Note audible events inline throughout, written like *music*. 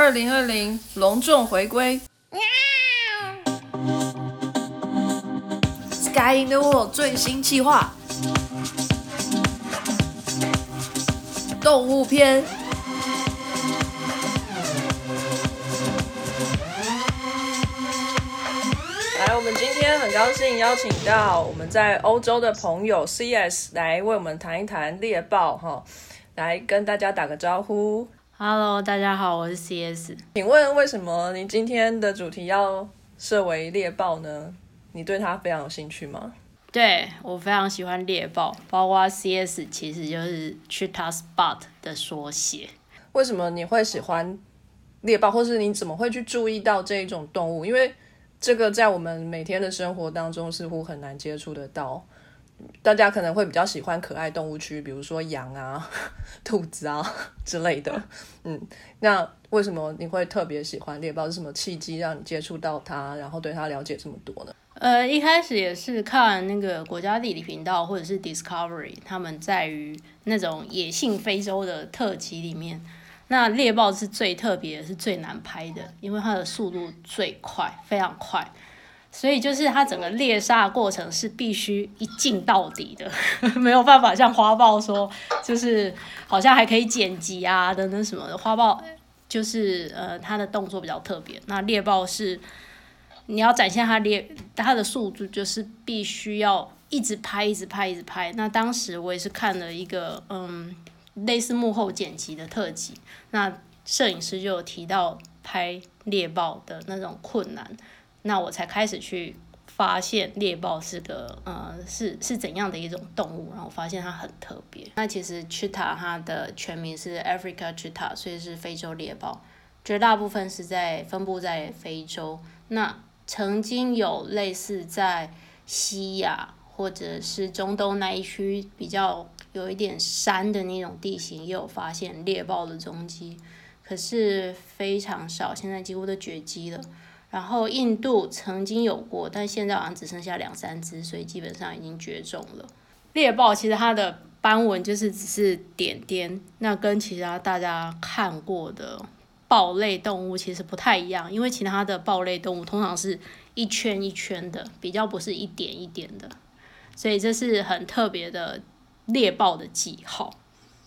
二零二零隆重回归，Sky in the World 最新计划，动物篇。来，我们今天很高兴邀请到我们在欧洲的朋友 CS 来为我们谈一谈猎豹哈，来跟大家打个招呼。Hello，大家好，我是 CS。请问为什么你今天的主题要设为猎豹呢？你对它非常有兴趣吗？对我非常喜欢猎豹，包括 CS 其实就是 Cheetah Spot 的缩写。为什么你会喜欢猎豹，或是你怎么会去注意到这一种动物？因为这个在我们每天的生活当中似乎很难接触得到。大家可能会比较喜欢可爱动物区，比如说羊啊、*laughs* 兔子啊 *laughs* 之类的。嗯，那为什么你会特别喜欢猎豹？是什么契机让你接触到它，然后对它了解这么多呢？呃，一开始也是看那个国家地理频道或者是 Discovery，他们在于那种野性非洲的特辑里面，那猎豹是最特别，是最难拍的，因为它的速度最快，非常快。所以就是它整个猎杀过程是必须一镜到底的，*laughs* 没有办法像花豹说，就是好像还可以剪辑啊等等什么的。花豹就是呃它的动作比较特别，那猎豹是你要展现它猎它的速度，就是必须要一直拍一直拍一直拍。那当时我也是看了一个嗯类似幕后剪辑的特辑，那摄影师就有提到拍猎豹的那种困难。那我才开始去发现猎豹是个呃是是怎样的一种动物，然后我发现它很特别。那其实 chita 它的全名是 Africa chita，所以是非洲猎豹，绝大部分是在分布在非洲。那曾经有类似在西亚或者是中东那一区比较有一点山的那种地形，也有发现猎豹的踪迹，可是非常少，现在几乎都绝迹了。然后印度曾经有过，但现在好像只剩下两三只，所以基本上已经绝种了。猎豹其实它的斑纹就是只是点点，那跟其他大家看过的豹类动物其实不太一样，因为其他的豹类动物通常是一圈一圈的，比较不是一点一点的，所以这是很特别的猎豹的记号。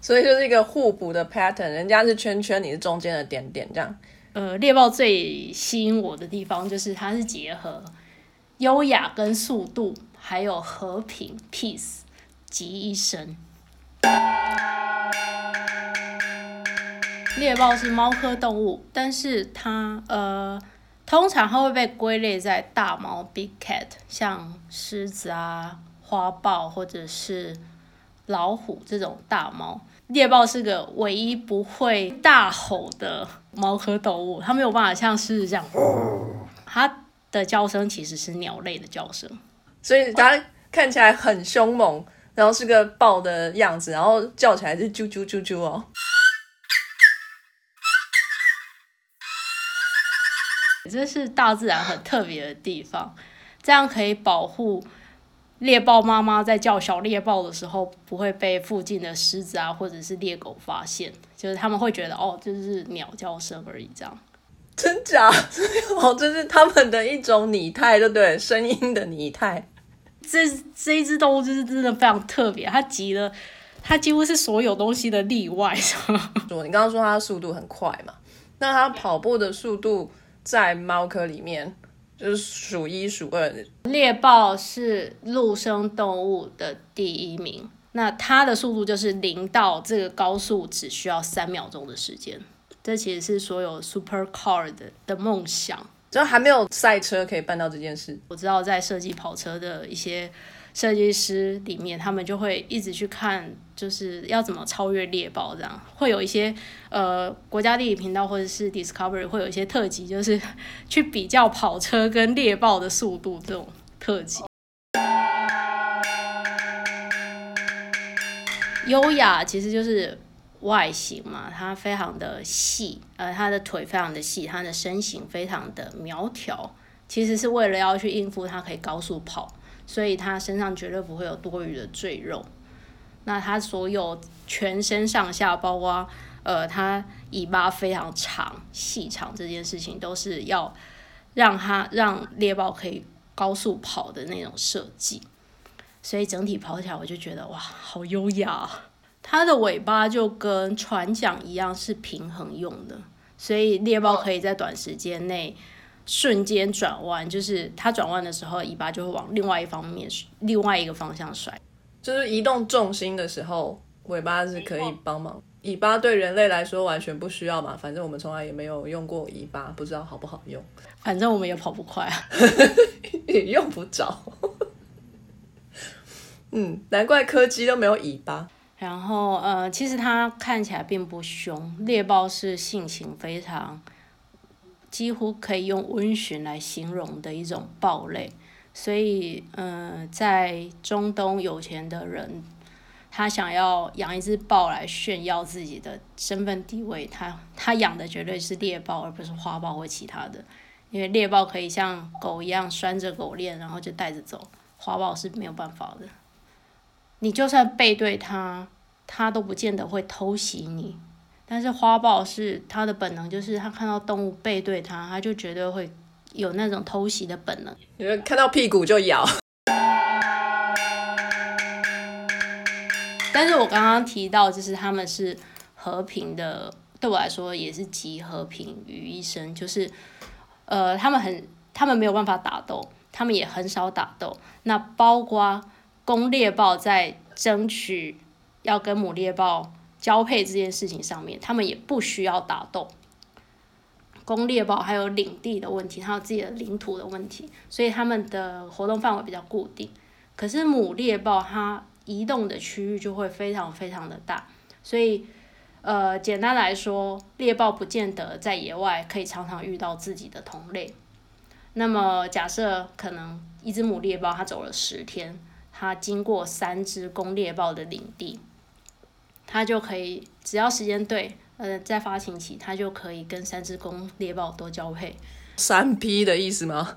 所以就是一个互补的 pattern，人家是圈圈，你是中间的点点，这样。呃，猎豹最吸引我的地方就是它是结合优雅跟速度，还有和平 peace 集一身。猎豹是猫科动物，但是它呃，通常它会被归类在大猫 big cat，像狮子啊、花豹或者是老虎这种大猫。猎豹是个唯一不会大吼的猫科动物，它没有办法像狮子这样，它的叫声其实是鸟类的叫声，所以它看起来很凶猛，然后是个豹的样子，然后叫起来是啾啾啾啾哦。这是大自然很特别的地方，这样可以保护。猎豹妈妈在叫小猎豹的时候，不会被附近的狮子啊或者是猎狗发现，就是他们会觉得哦，就是鸟叫声而已，这样。真假？*laughs* 哦，这是他们的一种拟态，对不对？声音的拟态。这这一只动物就是真的非常特别，它急了，它几乎是所有东西的例外。说你刚刚说它速度很快嘛？那它跑步的速度在猫科里面？就是数一数二的。猎豹是陆生动物的第一名，那它的速度就是零到这个高速只需要三秒钟的时间。这其实是所有 super car 的的梦想。就还没有赛车可以办到这件事。我知道在设计跑车的一些设计师里面，他们就会一直去看，就是要怎么超越猎豹，这样会有一些呃国家地理频道或者是 Discovery 会有一些特辑，就是去比较跑车跟猎豹的速度这种特辑。优雅其实就是外形嘛，它非常的细，呃，它的腿非常的细，它的身形非常的苗条，其实是为了要去应付它可以高速跑。所以它身上绝对不会有多余的赘肉。那它所有全身上下，包括呃，它尾巴非常长、细长这件事情，都是要让它让猎豹可以高速跑的那种设计。所以整体跑起来，我就觉得哇，好优雅。它的尾巴就跟船桨一样是平衡用的，所以猎豹可以在短时间内瞬间转弯，就是它转弯的时候，尾巴就会往另外一方面、另外一个方向甩。就是移动重心的时候，尾巴是可以帮忙。尾巴对人类来说完全不需要嘛，反正我们从来也没有用过尾巴，不知道好不好用。反正我们也跑不快啊，也用不着。嗯，难怪柯基都没有尾巴。然后，呃，其实它看起来并不凶，猎豹是性情非常，几乎可以用温驯来形容的一种豹类。所以，嗯，在中东有钱的人，他想要养一只豹来炫耀自己的身份地位，他他养的绝对是猎豹，而不是花豹或其他的。因为猎豹可以像狗一样拴着狗链，然后就带着走，花豹是没有办法的。你就算背对它，它都不见得会偷袭你。但是花豹是它的本能，就是它看到动物背对它，它就绝对会有那种偷袭的本能。因为看到屁股就咬。*laughs* 但是我刚刚提到，就是他们是和平的，对我来说也是集和平于一身。就是，呃，他们很，他们没有办法打斗，他们也很少打斗。那包括。公猎豹在争取要跟母猎豹交配这件事情上面，他们也不需要打斗。公猎豹还有领地的问题，还有自己的领土的问题，所以他们的活动范围比较固定。可是母猎豹它移动的区域就会非常非常的大，所以呃，简单来说，猎豹不见得在野外可以常常遇到自己的同类。那么假设可能一只母猎豹它走了十天。它经过三只公猎豹的领地，它就可以只要时间对，呃，在发情期，它就可以跟三只公猎豹都交配。三 P 的意思吗？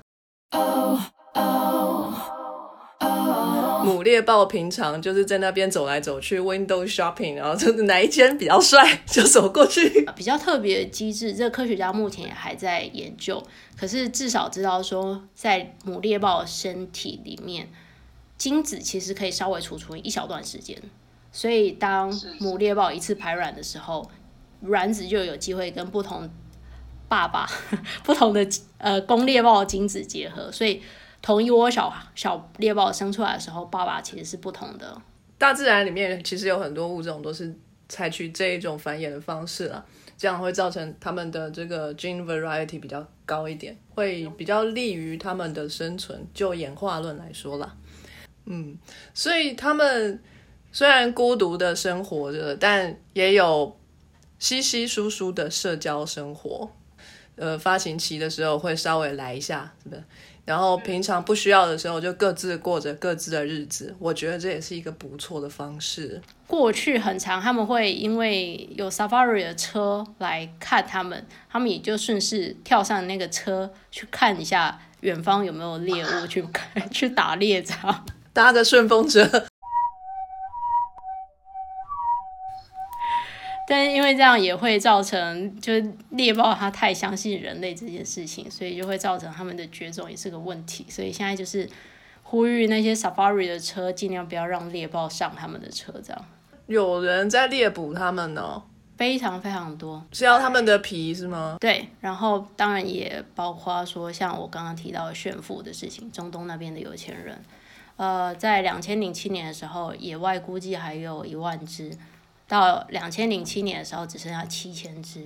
母猎豹平常就是在那边走来走去，window shopping，然后就是哪一间比较帅就走过去。比较特别的机制，这科学家目前也还在研究，可是至少知道说，在母猎豹身体里面。精子其实可以稍微储存一小段时间，所以当母猎豹一次排卵的时候，卵子就有机会跟不同爸爸、*laughs* 不同的呃公猎豹的精子结合，所以同一窝小小猎豹生出来的时候，爸爸其实是不同的。大自然里面其实有很多物种都是采取这一种繁衍的方式啊，这样会造成它们的这个 gene variety 比较高一点，会比较利于它们的生存。就演化论来说啦。嗯，所以他们虽然孤独的生活着，但也有稀稀疏疏的社交生活。呃，发情期的时候会稍微来一下，是不是？然后平常不需要的时候就各自过着各自的日子。我觉得这也是一个不错的方式。过去很长，他们会因为有 safari 的车来看他们，他们也就顺势跳上那个车去看一下远方有没有猎物，去去打猎这样。搭个顺风车，但是因为这样也会造成，就是猎豹它太相信人类这件事情，所以就会造成他们的绝种也是个问题。所以现在就是呼吁那些 safari 的车尽量不要让猎豹上他们的车，这样。有人在猎捕他们呢，非常非常多，是要他们的皮是吗？对，然后当然也包括说像我刚刚提到的炫富的事情，中东那边的有钱人。呃，在两千零七年的时候，野外估计还有一万只，到两千零七年的时候只剩下七千只，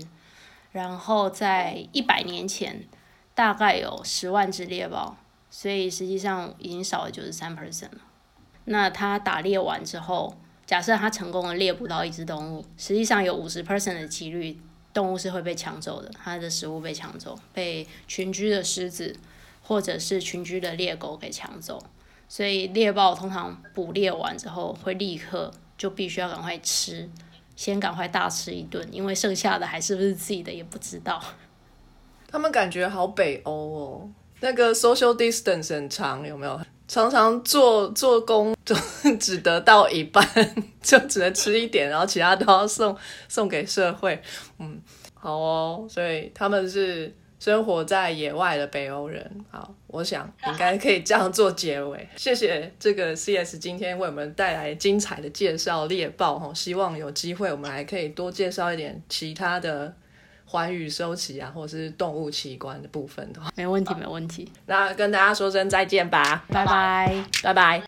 然后在一百年前大概有十万只猎豹，所以实际上已经少了九十三 percent 了。那它打猎完之后，假设它成功的猎捕到一只动物，实际上有五十 percent 的几率动物是会被抢走的，它的食物被抢走，被群居的狮子或者是群居的猎狗给抢走。所以猎豹通常捕猎完之后，会立刻就必须要赶快吃，先赶快大吃一顿，因为剩下的还是不是自己的也不知道。*laughs* 他们感觉好北欧哦，那个 social distance 很长，有没有？常常做做工就 *laughs* 只得到一半，就只能吃一点，然后其他都要送送给社会。嗯，好哦，所以他们是生活在野外的北欧人。好，我想应该可以这样做结尾。*laughs* 谢谢这个 CS 今天为我们带来精彩的介绍猎豹哈，希望有机会我们还可以多介绍一点其他的。环宇收集啊，或者是动物奇观的部分的话，没问题，没问题。那跟大家说声再见吧，拜拜，拜拜。